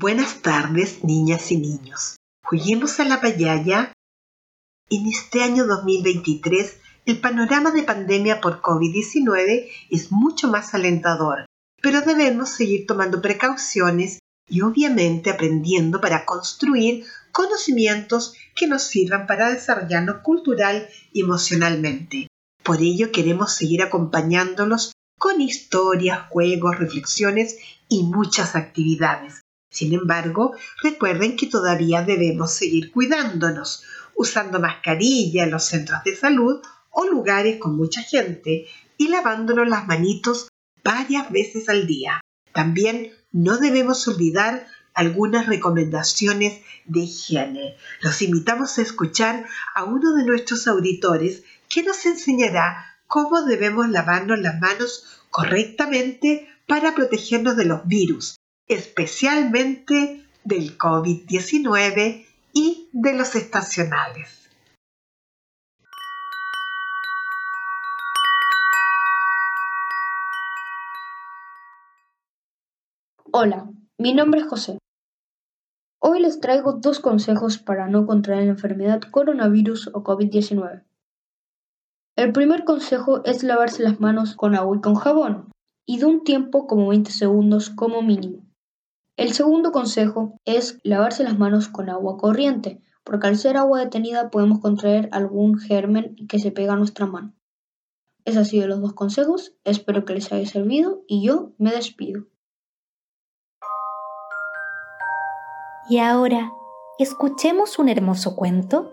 Buenas tardes, niñas y niños. Juguemos a la payaya. En este año 2023, el panorama de pandemia por COVID-19 es mucho más alentador, pero debemos seguir tomando precauciones y obviamente aprendiendo para construir conocimientos que nos sirvan para desarrollarnos cultural y emocionalmente. Por ello queremos seguir acompañándolos con historias, juegos, reflexiones y muchas actividades. Sin embargo, recuerden que todavía debemos seguir cuidándonos, usando mascarilla en los centros de salud o lugares con mucha gente y lavándonos las manitos varias veces al día. También no debemos olvidar algunas recomendaciones de higiene. Los invitamos a escuchar a uno de nuestros auditores que nos enseñará cómo debemos lavarnos las manos correctamente para protegernos de los virus especialmente del COVID-19 y de los estacionales. Hola, mi nombre es José. Hoy les traigo dos consejos para no contraer la enfermedad coronavirus o COVID-19. El primer consejo es lavarse las manos con agua y con jabón, y de un tiempo como 20 segundos como mínimo. El segundo consejo es lavarse las manos con agua corriente, porque al ser agua detenida podemos contraer algún germen que se pega a nuestra mano. Esos han sido los dos consejos, espero que les haya servido y yo me despido. Y ahora, escuchemos un hermoso cuento.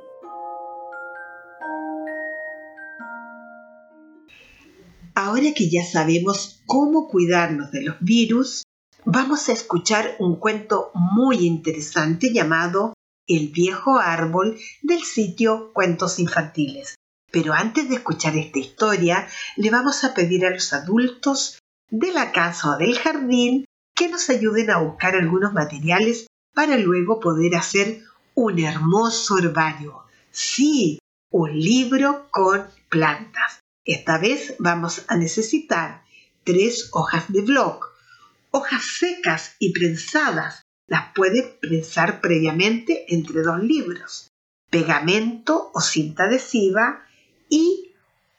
Ahora que ya sabemos cómo cuidarnos de los virus, vamos a escuchar un cuento muy interesante llamado El viejo árbol del sitio Cuentos Infantiles. Pero antes de escuchar esta historia, le vamos a pedir a los adultos de la casa o del jardín que nos ayuden a buscar algunos materiales para luego poder hacer un hermoso herbario. Sí, un libro con plantas. Esta vez vamos a necesitar tres hojas de bloc, hojas secas y prensadas. Las puede prensar previamente entre dos libros. Pegamento o cinta adhesiva y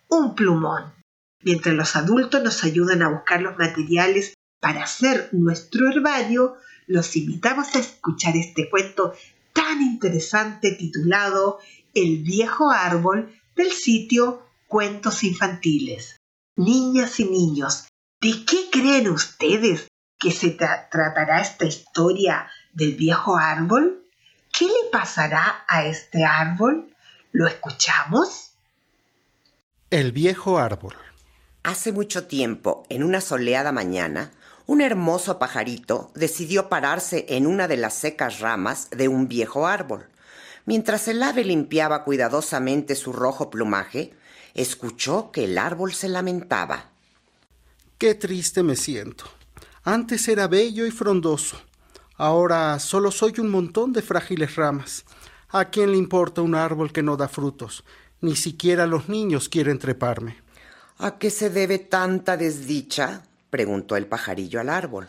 un plumón. Mientras los adultos nos ayudan a buscar los materiales para hacer nuestro herbario, los invitamos a escuchar este cuento tan interesante titulado El viejo árbol del sitio Cuentos Infantiles. Niñas y niños, ¿de qué creen ustedes que se tratará esta historia del viejo árbol? ¿Qué le pasará a este árbol? ¿Lo escuchamos? El viejo árbol. Hace mucho tiempo, en una soleada mañana, un hermoso pajarito decidió pararse en una de las secas ramas de un viejo árbol. Mientras el ave limpiaba cuidadosamente su rojo plumaje, escuchó que el árbol se lamentaba. Qué triste me siento. Antes era bello y frondoso. Ahora solo soy un montón de frágiles ramas. ¿A quién le importa un árbol que no da frutos? Ni siquiera los niños quieren treparme. ¿A qué se debe tanta desdicha? preguntó el pajarillo al árbol.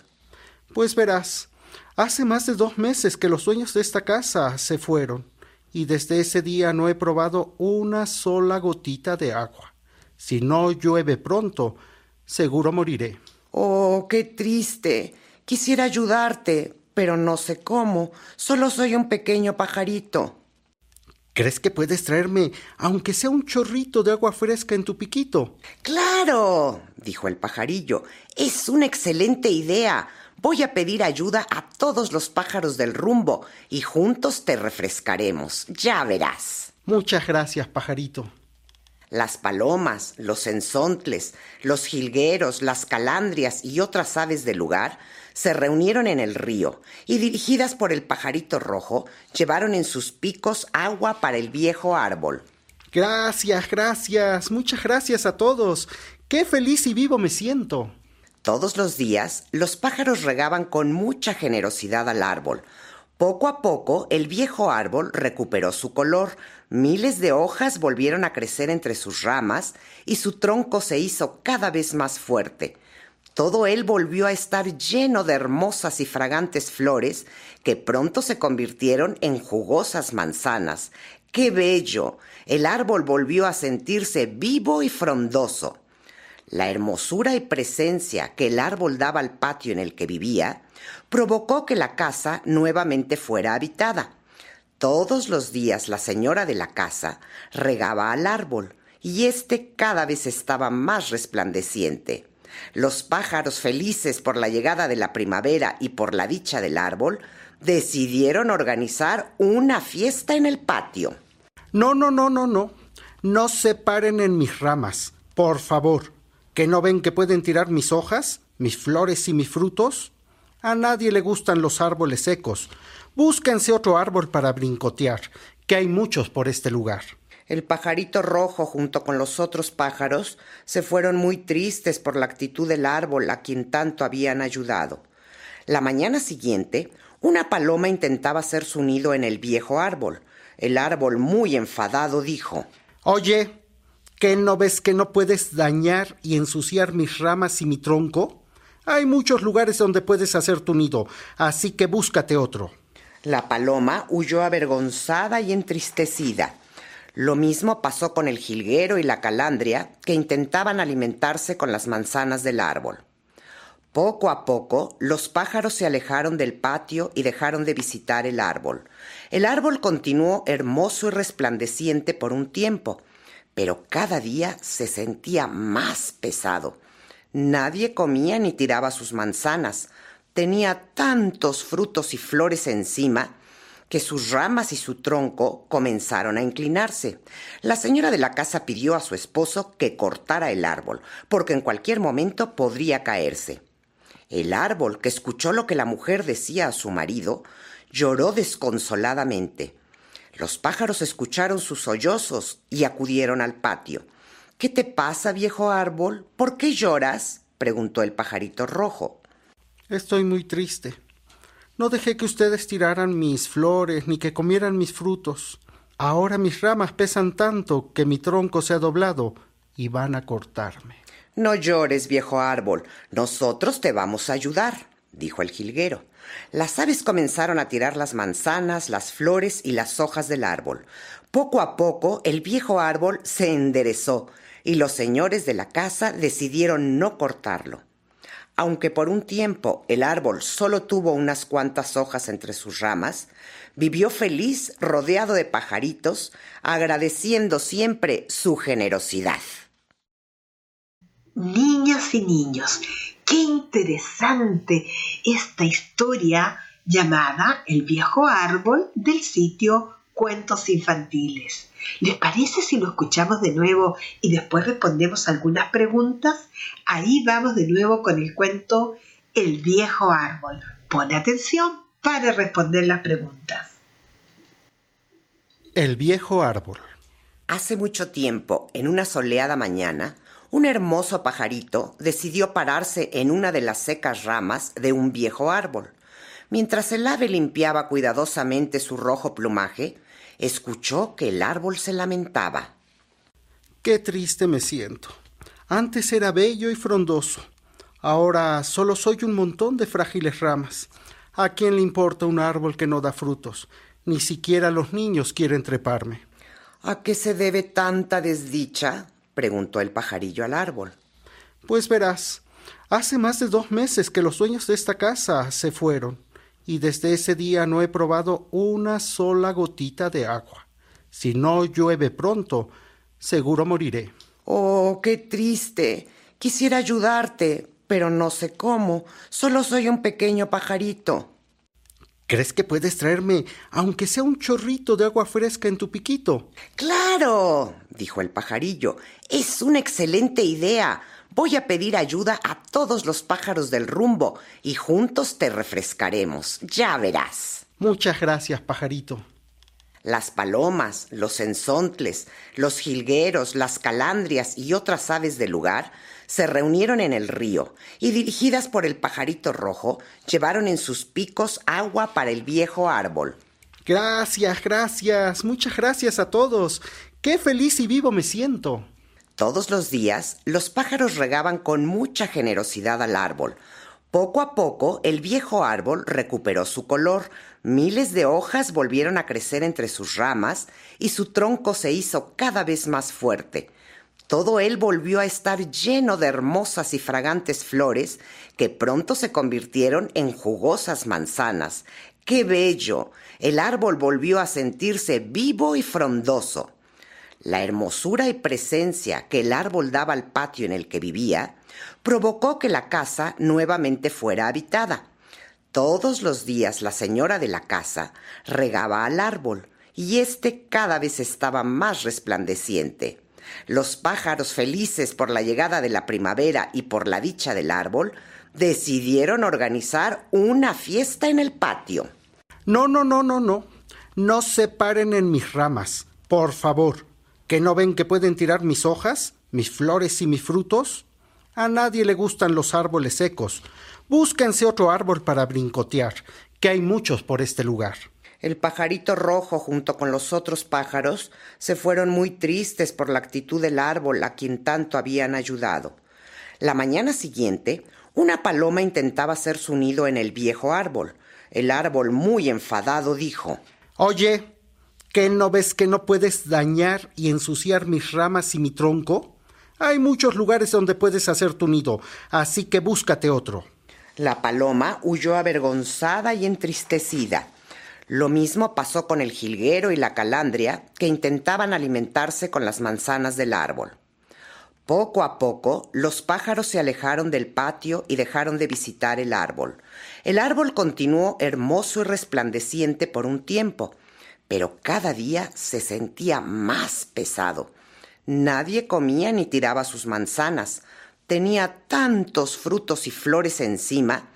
Pues verás, hace más de dos meses que los dueños de esta casa se fueron, y desde ese día no he probado una sola gotita de agua. Si no llueve pronto, seguro moriré. Oh, qué triste. Quisiera ayudarte, pero no sé cómo. Solo soy un pequeño pajarito. ¿Crees que puedes traerme, aunque sea un chorrito de agua fresca en tu piquito? Claro, dijo el pajarillo. Es una excelente idea. Voy a pedir ayuda a todos los pájaros del rumbo y juntos te refrescaremos. Ya verás. Muchas gracias, pajarito. Las palomas, los enzontles, los jilgueros, las calandrias y otras aves del lugar se reunieron en el río y dirigidas por el pajarito rojo llevaron en sus picos agua para el viejo árbol. Gracias, gracias, muchas gracias a todos. Qué feliz y vivo me siento. Todos los días los pájaros regaban con mucha generosidad al árbol. Poco a poco el viejo árbol recuperó su color, miles de hojas volvieron a crecer entre sus ramas y su tronco se hizo cada vez más fuerte. Todo él volvió a estar lleno de hermosas y fragantes flores que pronto se convirtieron en jugosas manzanas. ¡Qué bello! El árbol volvió a sentirse vivo y frondoso. La hermosura y presencia que el árbol daba al patio en el que vivía provocó que la casa nuevamente fuera habitada. Todos los días la señora de la casa regaba al árbol y éste cada vez estaba más resplandeciente. Los pájaros felices por la llegada de la primavera y por la dicha del árbol decidieron organizar una fiesta en el patio. No, no, no, no, no. No se paren en mis ramas, por favor. ¿Que no ven que pueden tirar mis hojas, mis flores y mis frutos? A nadie le gustan los árboles secos. Búsquense otro árbol para brincotear, que hay muchos por este lugar. El pajarito rojo junto con los otros pájaros se fueron muy tristes por la actitud del árbol a quien tanto habían ayudado. La mañana siguiente, una paloma intentaba hacer su nido en el viejo árbol. El árbol, muy enfadado, dijo Oye, ¿qué no ves que no puedes dañar y ensuciar mis ramas y mi tronco? Hay muchos lugares donde puedes hacer tu nido, así que búscate otro. La paloma huyó avergonzada y entristecida. Lo mismo pasó con el jilguero y la calandria, que intentaban alimentarse con las manzanas del árbol. Poco a poco, los pájaros se alejaron del patio y dejaron de visitar el árbol. El árbol continuó hermoso y resplandeciente por un tiempo, pero cada día se sentía más pesado. Nadie comía ni tiraba sus manzanas. Tenía tantos frutos y flores encima que sus ramas y su tronco comenzaron a inclinarse. La señora de la casa pidió a su esposo que cortara el árbol, porque en cualquier momento podría caerse. El árbol, que escuchó lo que la mujer decía a su marido, lloró desconsoladamente. Los pájaros escucharon sus sollozos y acudieron al patio. ¿Qué te pasa, viejo árbol? ¿Por qué lloras? preguntó el pajarito rojo. Estoy muy triste, no dejé que ustedes tiraran mis flores ni que comieran mis frutos. Ahora mis ramas pesan tanto que mi tronco se ha doblado y van a cortarme. No llores, viejo árbol. Nosotros te vamos a ayudar, dijo el jilguero. Las aves comenzaron a tirar las manzanas, las flores y las hojas del árbol. Poco a poco el viejo árbol se enderezó y los señores de la casa decidieron no cortarlo. Aunque por un tiempo el árbol solo tuvo unas cuantas hojas entre sus ramas, vivió feliz rodeado de pajaritos, agradeciendo siempre su generosidad. Niñas y niños, qué interesante esta historia llamada El viejo árbol del sitio Cuentos Infantiles. ¿Les parece si lo escuchamos de nuevo y después respondemos algunas preguntas? Ahí vamos de nuevo con el cuento El viejo árbol. Pon atención para responder las preguntas. El viejo árbol. Hace mucho tiempo, en una soleada mañana, un hermoso pajarito decidió pararse en una de las secas ramas de un viejo árbol. Mientras el ave limpiaba cuidadosamente su rojo plumaje, escuchó que el árbol se lamentaba. Qué triste me siento. Antes era bello y frondoso. Ahora solo soy un montón de frágiles ramas. ¿A quién le importa un árbol que no da frutos? Ni siquiera los niños quieren treparme. ¿A qué se debe tanta desdicha? preguntó el pajarillo al árbol. Pues verás, Hace más de dos meses que los dueños de esta casa se fueron, y desde ese día no he probado una sola gotita de agua. Si no llueve pronto, seguro moriré. Oh, qué triste. Quisiera ayudarte, pero no sé cómo. Solo soy un pequeño pajarito. ¿Crees que puedes traerme, aunque sea un chorrito de agua fresca en tu piquito? Claro, dijo el pajarillo. Es una excelente idea. Voy a pedir ayuda a todos los pájaros del rumbo y juntos te refrescaremos. Ya verás. Muchas gracias, pajarito. Las palomas, los enzontles, los jilgueros, las calandrias y otras aves del lugar se reunieron en el río y dirigidas por el pajarito rojo llevaron en sus picos agua para el viejo árbol. Gracias, gracias, muchas gracias a todos. Qué feliz y vivo me siento. Todos los días los pájaros regaban con mucha generosidad al árbol. Poco a poco el viejo árbol recuperó su color, miles de hojas volvieron a crecer entre sus ramas y su tronco se hizo cada vez más fuerte. Todo él volvió a estar lleno de hermosas y fragantes flores que pronto se convirtieron en jugosas manzanas. ¡Qué bello! El árbol volvió a sentirse vivo y frondoso. La hermosura y presencia que el árbol daba al patio en el que vivía provocó que la casa nuevamente fuera habitada. Todos los días la señora de la casa regaba al árbol y éste cada vez estaba más resplandeciente. Los pájaros felices por la llegada de la primavera y por la dicha del árbol decidieron organizar una fiesta en el patio. No, no, no, no, no. No se paren en mis ramas, por favor. ¿Que no ven que pueden tirar mis hojas, mis flores y mis frutos? A nadie le gustan los árboles secos. Búsquense otro árbol para brincotear, que hay muchos por este lugar. El pajarito rojo junto con los otros pájaros se fueron muy tristes por la actitud del árbol a quien tanto habían ayudado. La mañana siguiente, una paloma intentaba hacer su nido en el viejo árbol. El árbol, muy enfadado, dijo Oye, ¿qué no ves que no puedes dañar y ensuciar mis ramas y mi tronco? Hay muchos lugares donde puedes hacer tu nido, así que búscate otro. La paloma huyó avergonzada y entristecida. Lo mismo pasó con el jilguero y la calandria, que intentaban alimentarse con las manzanas del árbol. Poco a poco, los pájaros se alejaron del patio y dejaron de visitar el árbol. El árbol continuó hermoso y resplandeciente por un tiempo, pero cada día se sentía más pesado. Nadie comía ni tiraba sus manzanas. Tenía tantos frutos y flores encima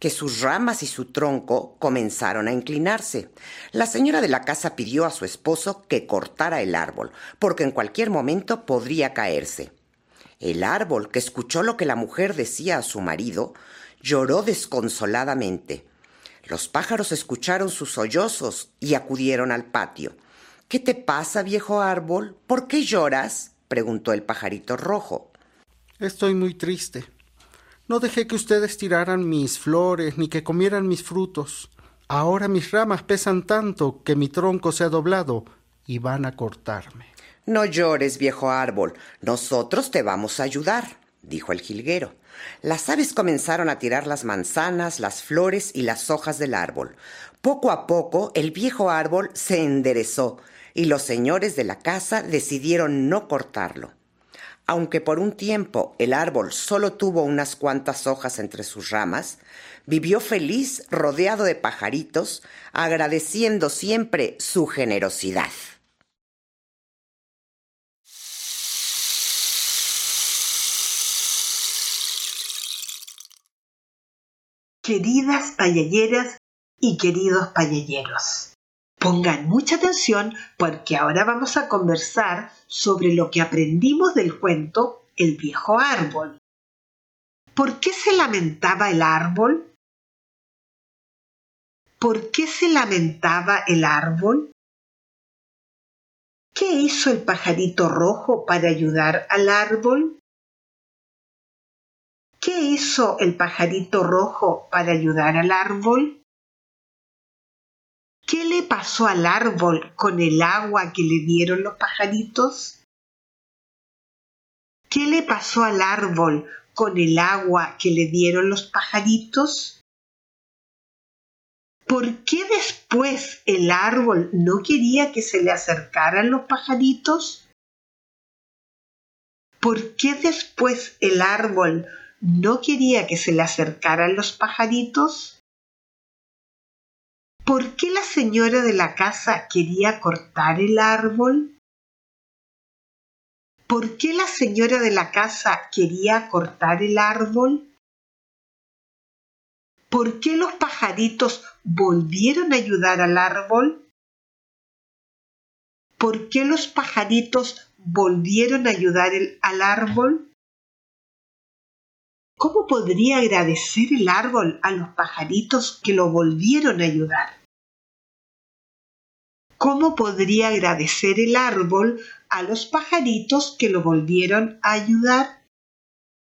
que sus ramas y su tronco comenzaron a inclinarse. La señora de la casa pidió a su esposo que cortara el árbol, porque en cualquier momento podría caerse. El árbol, que escuchó lo que la mujer decía a su marido, lloró desconsoladamente. Los pájaros escucharon sus sollozos y acudieron al patio. ¿Qué te pasa, viejo árbol? ¿Por qué lloras? preguntó el pajarito rojo. Estoy muy triste. No dejé que ustedes tiraran mis flores ni que comieran mis frutos. Ahora mis ramas pesan tanto que mi tronco se ha doblado y van a cortarme. No llores, viejo árbol. Nosotros te vamos a ayudar, dijo el jilguero. Las aves comenzaron a tirar las manzanas, las flores y las hojas del árbol. Poco a poco el viejo árbol se enderezó y los señores de la casa decidieron no cortarlo. Aunque por un tiempo el árbol solo tuvo unas cuantas hojas entre sus ramas, vivió feliz rodeado de pajaritos, agradeciendo siempre su generosidad. Queridas payalleras y queridos payalleros, Pongan mucha atención porque ahora vamos a conversar sobre lo que aprendimos del cuento El viejo árbol. ¿Por qué se lamentaba el árbol? ¿Por qué se lamentaba el árbol? ¿Qué hizo el pajarito rojo para ayudar al árbol? ¿Qué hizo el pajarito rojo para ayudar al árbol? ¿Qué le pasó al árbol con el agua que le dieron los pajaritos? ¿Qué le pasó al árbol con el agua que le dieron los pajaritos? ¿Por qué después el árbol no quería que se le acercaran los pajaritos? ¿Por qué después el árbol no quería que se le acercaran los pajaritos? ¿Por qué la señora de la casa quería cortar el árbol? ¿Por qué la señora de la casa quería cortar el árbol? ¿Por qué los pajaritos volvieron a ayudar al árbol? ¿Por qué los pajaritos volvieron a ayudar al árbol? ¿Cómo podría agradecer el árbol a los pajaritos que lo volvieron a ayudar? ¿Cómo podría agradecer el árbol a los pajaritos que lo volvieron a ayudar?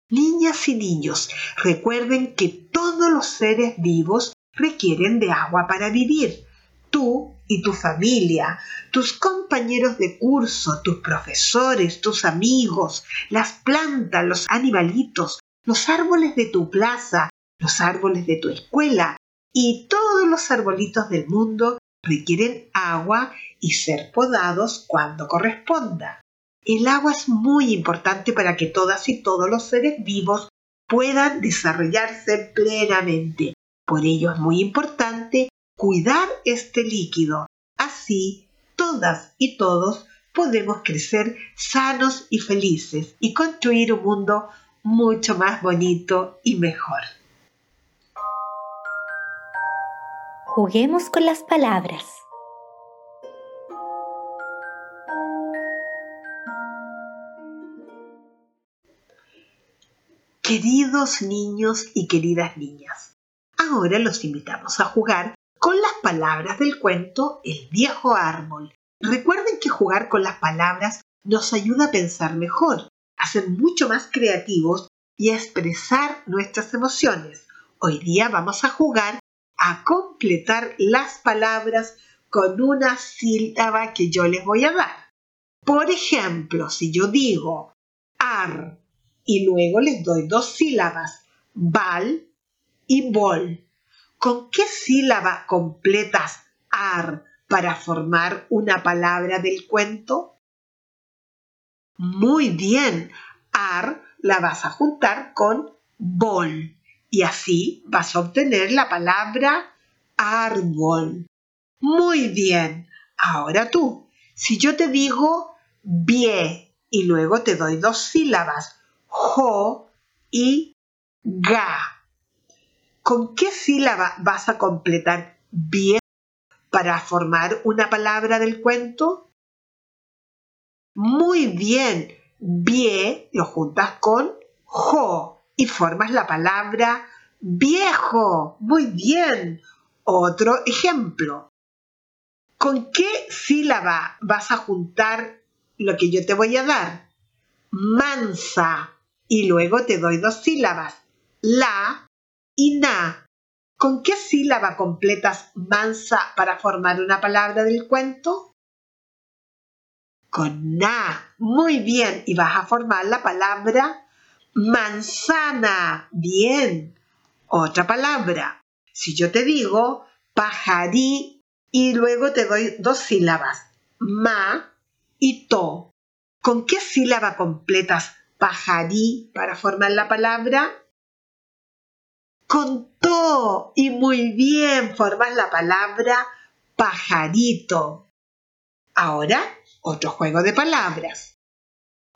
Niñas y niños, recuerden que todos los seres vivos requieren de agua para vivir. Tú y tu familia, tus compañeros de curso, tus profesores, tus amigos, las plantas, los animalitos, los árboles de tu plaza, los árboles de tu escuela y todos los arbolitos del mundo requieren agua y ser podados cuando corresponda. El agua es muy importante para que todas y todos los seres vivos puedan desarrollarse plenamente. Por ello es muy importante cuidar este líquido. Así, todas y todos podemos crecer sanos y felices y construir un mundo mucho más bonito y mejor. Juguemos con las palabras. Queridos niños y queridas niñas, ahora los invitamos a jugar con las palabras del cuento El viejo árbol. Recuerden que jugar con las palabras nos ayuda a pensar mejor, a ser mucho más creativos y expresar nuestras emociones. Hoy día vamos a jugar a completar las palabras con una sílaba que yo les voy a dar. Por ejemplo, si yo digo ar y luego les doy dos sílabas, val y bol, ¿con qué sílaba completas ar para formar una palabra del cuento? Muy bien, ar la vas a juntar con bol y así vas a obtener la palabra árbol. Muy bien, ahora tú, si yo te digo bie y luego te doy dos sílabas, jo y ga, ¿con qué sílaba vas a completar bie para formar una palabra del cuento? Muy bien, bie lo juntas con jo y formas la palabra viejo. Muy bien. Otro ejemplo. ¿Con qué sílaba vas a juntar lo que yo te voy a dar? Mansa. Y luego te doy dos sílabas. La y na. ¿Con qué sílaba completas mansa para formar una palabra del cuento? Con na. Muy bien. Y vas a formar la palabra manzana. Bien. Otra palabra. Si yo te digo pajarí y luego te doy dos sílabas, ma y to. ¿Con qué sílaba completas pajarí para formar la palabra? Con to. Y muy bien, formas la palabra pajarito. Ahora otro juego de palabras.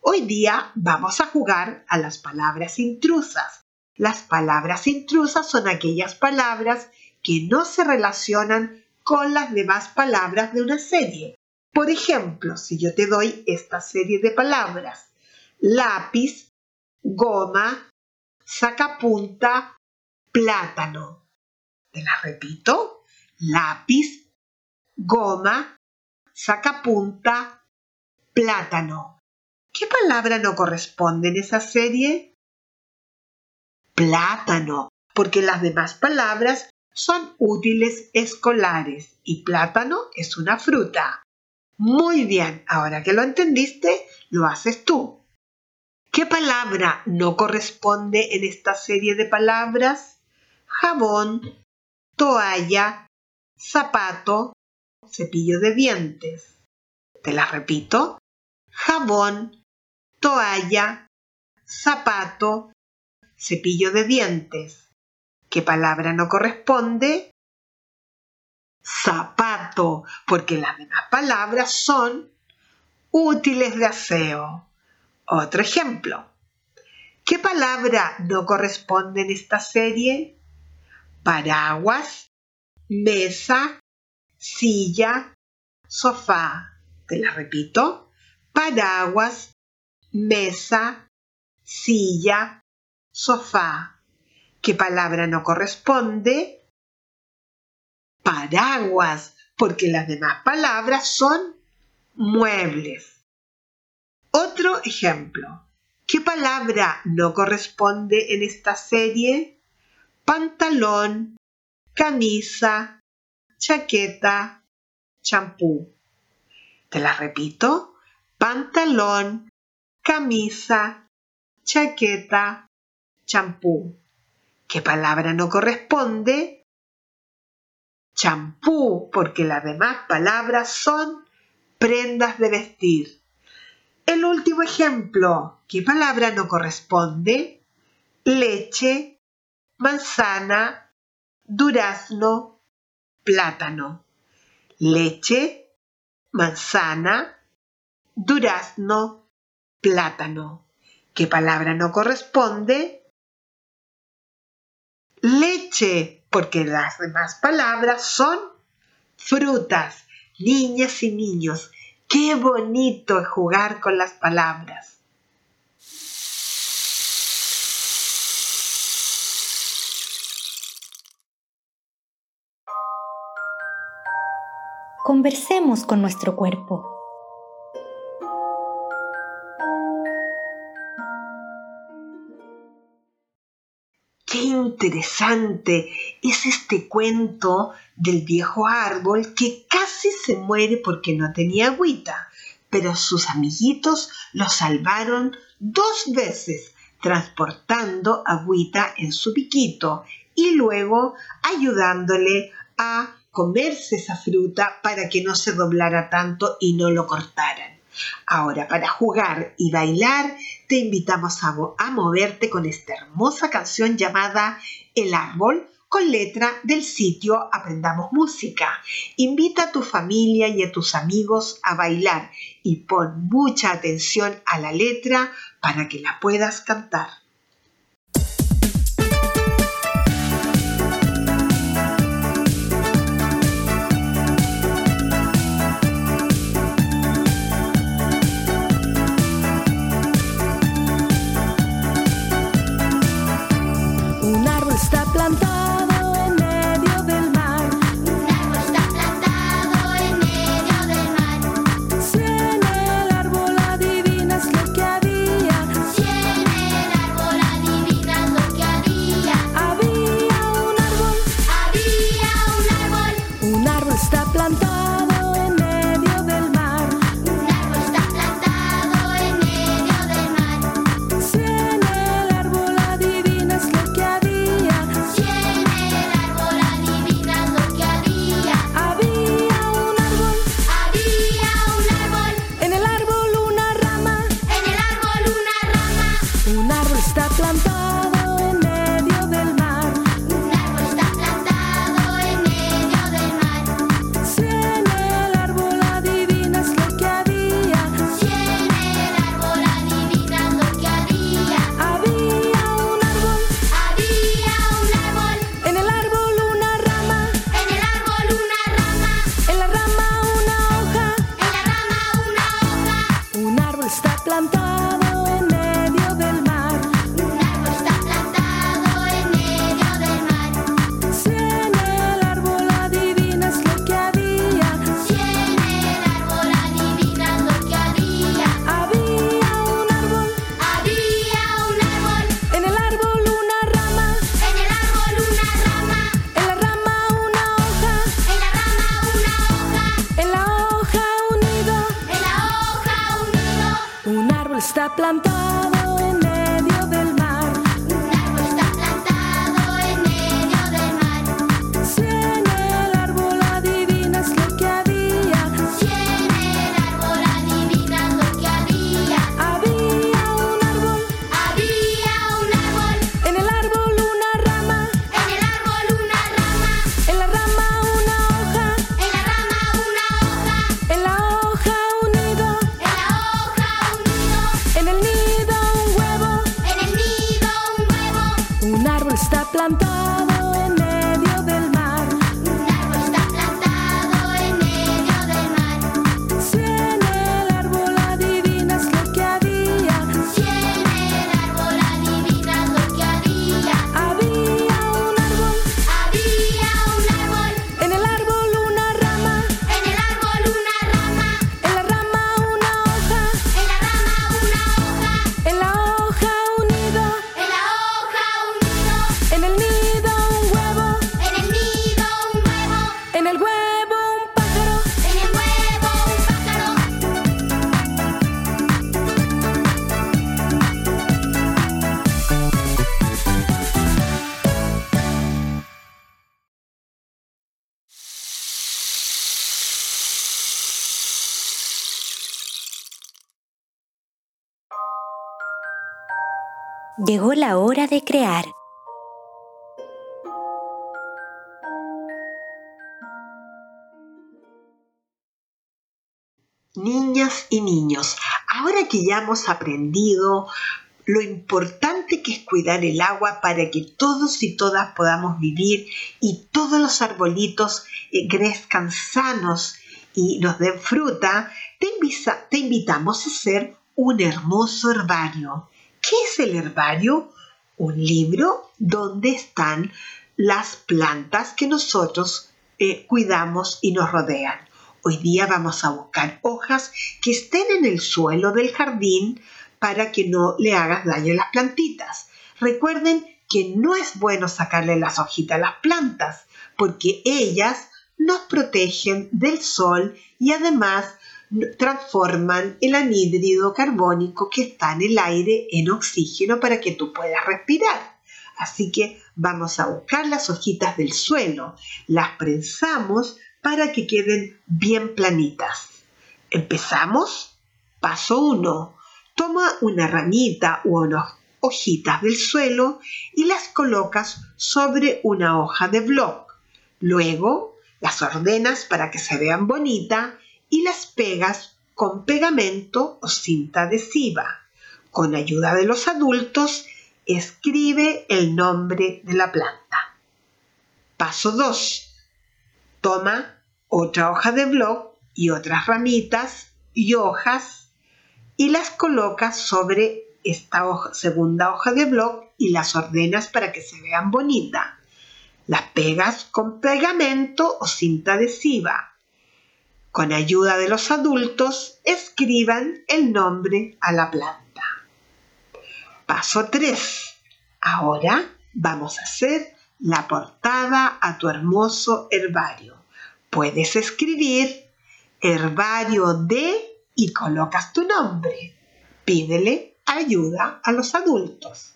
Hoy día vamos a jugar a las palabras intrusas. Las palabras intrusas son aquellas palabras que no se relacionan con las demás palabras de una serie. Por ejemplo, si yo te doy esta serie de palabras, lápiz, goma, sacapunta, plátano. Te las repito, lápiz, goma, sacapunta, plátano. ¿Qué palabra no corresponde en esa serie? Plátano, porque las demás palabras son útiles escolares y plátano es una fruta. Muy bien, ahora que lo entendiste, lo haces tú. ¿Qué palabra no corresponde en esta serie de palabras? Jabón, toalla, zapato, cepillo de dientes. Te las repito. Jabón, toalla, zapato, cepillo de dientes. ¿Qué palabra no corresponde? Zapato, porque las demás palabras son útiles de aseo. Otro ejemplo. ¿Qué palabra no corresponde en esta serie? Paraguas, mesa, silla, sofá. Te la repito. Paraguas, mesa, silla, sofá. ¿Qué palabra no corresponde? Paraguas, porque las demás palabras son muebles. Otro ejemplo. ¿Qué palabra no corresponde en esta serie? Pantalón, camisa, chaqueta, champú. Te la repito. Pantalón, camisa, chaqueta, champú. ¿Qué palabra no corresponde? Champú, porque las demás palabras son prendas de vestir. El último ejemplo, ¿qué palabra no corresponde? Leche, manzana, durazno, plátano. Leche, manzana, durazno, plátano. ¿Qué palabra no corresponde? Leche, porque las demás palabras son frutas. Niñas y niños, Qué bonito jugar con las palabras. Conversemos con nuestro cuerpo. Qué interesante es este cuento del viejo árbol que casi se muere porque no tenía agüita, pero sus amiguitos lo salvaron dos veces transportando agüita en su piquito y luego ayudándole a comerse esa fruta para que no se doblara tanto y no lo cortaran. Ahora, para jugar y bailar, te invitamos a, a moverte con esta hermosa canción llamada El árbol con letra del sitio Aprendamos Música. Invita a tu familia y a tus amigos a bailar y pon mucha atención a la letra para que la puedas cantar. Llegó la hora de crear. Niñas y niños, ahora que ya hemos aprendido lo importante que es cuidar el agua para que todos y todas podamos vivir y todos los arbolitos eh, crezcan sanos y nos den fruta, te, te invitamos a hacer un hermoso herbario. ¿Qué es el herbario? Un libro donde están las plantas que nosotros eh, cuidamos y nos rodean. Hoy día vamos a buscar hojas que estén en el suelo del jardín para que no le hagas daño a las plantitas. Recuerden que no es bueno sacarle las hojitas a las plantas porque ellas nos protegen del sol y además transforman el anhídrido carbónico que está en el aire en oxígeno para que tú puedas respirar. Así que vamos a buscar las hojitas del suelo, las prensamos para que queden bien planitas. Empezamos. Paso 1. Toma una ramita o unas hojitas del suelo y las colocas sobre una hoja de bloc. Luego las ordenas para que se vean bonitas y las pegas con pegamento o cinta adhesiva. Con ayuda de los adultos, escribe el nombre de la planta. Paso 2. Toma otra hoja de bloc y otras ramitas y hojas y las colocas sobre esta segunda hoja de blog y las ordenas para que se vean bonitas. Las pegas con pegamento o cinta adhesiva. Con ayuda de los adultos, escriban el nombre a la planta. Paso 3. Ahora vamos a hacer la portada a tu hermoso herbario. Puedes escribir herbario de y colocas tu nombre. Pídele ayuda a los adultos.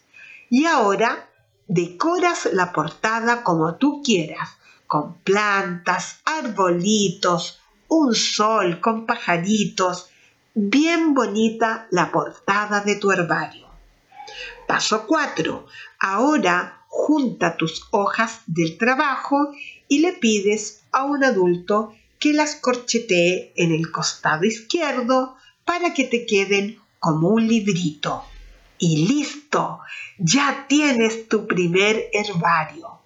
Y ahora decoras la portada como tú quieras, con plantas, arbolitos, un sol con pajaritos. Bien bonita la portada de tu herbario. Paso 4. Ahora junta tus hojas del trabajo y le pides a un adulto que las corchetee en el costado izquierdo para que te queden como un librito. Y listo, ya tienes tu primer herbario.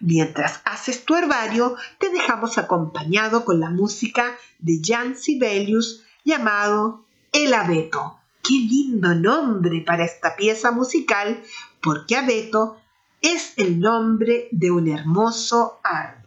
Mientras haces tu herbario, te dejamos acompañado con la música de Jan Sibelius llamado El Abeto. Qué lindo nombre para esta pieza musical, porque abeto es el nombre de un hermoso árbol.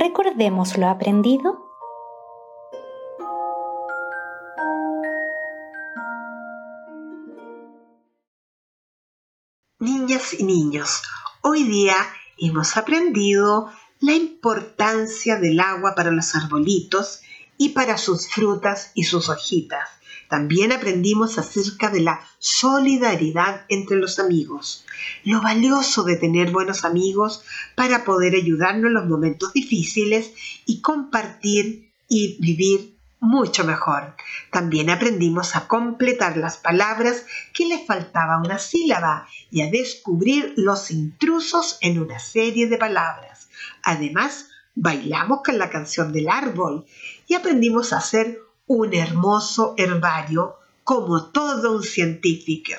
Recordemos lo aprendido. Niñas y niños, hoy día hemos aprendido la importancia del agua para los arbolitos y para sus frutas y sus hojitas. También aprendimos acerca de la solidaridad entre los amigos, lo valioso de tener buenos amigos para poder ayudarnos en los momentos difíciles y compartir y vivir mucho mejor. También aprendimos a completar las palabras que le faltaba una sílaba y a descubrir los intrusos en una serie de palabras. Además, bailamos con la canción del árbol y aprendimos a hacer un hermoso herbario como todo un científico.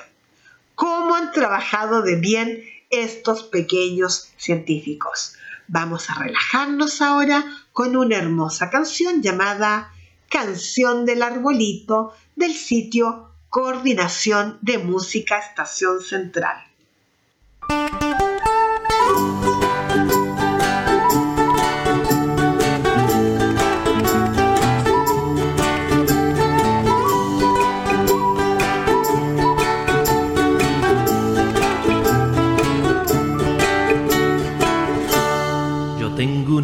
¿Cómo han trabajado de bien estos pequeños científicos? Vamos a relajarnos ahora con una hermosa canción llamada Canción del Arbolito del sitio Coordinación de Música Estación Central.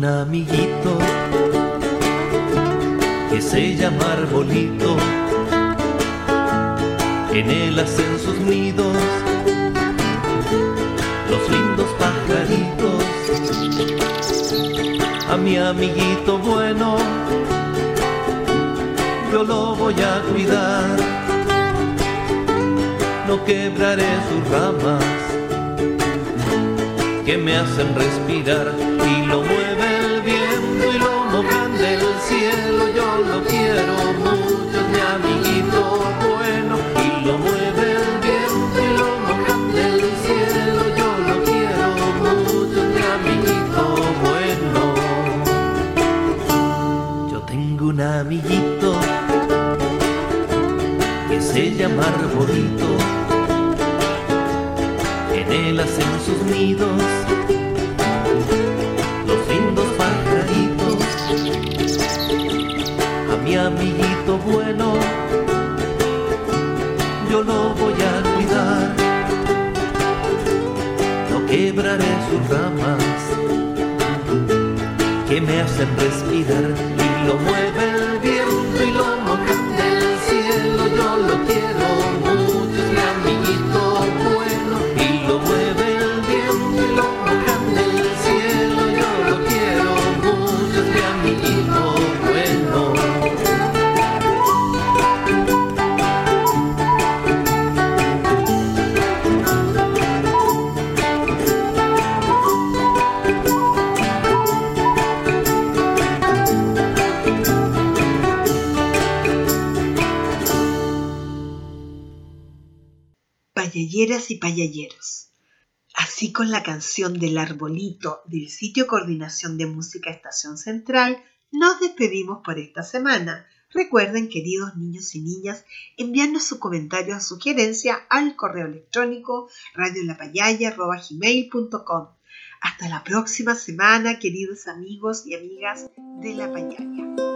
Amiguito que se llama Arbolito. En él hacen sus nidos los lindos pajaritos. A mi amiguito bueno, yo lo voy a cuidar. No quebraré sus ramas que me hacen respirar y lo mueve cielo. Yo lo quiero mucho, mi amiguito bueno, y lo mueve el viento y lo mojan del cielo. Yo lo quiero mucho, mi amiguito bueno. Yo tengo un amiguito que se llama Arbolito en él hacen sus nidos hacen respirar y lo mueve Y payalleros. Así con la canción del arbolito del sitio Coordinación de Música Estación Central, nos despedimos por esta semana. Recuerden, queridos niños y niñas, enviarnos su comentario o sugerencia al correo electrónico radiolapayaya.com. Hasta la próxima semana, queridos amigos y amigas de La Payaya.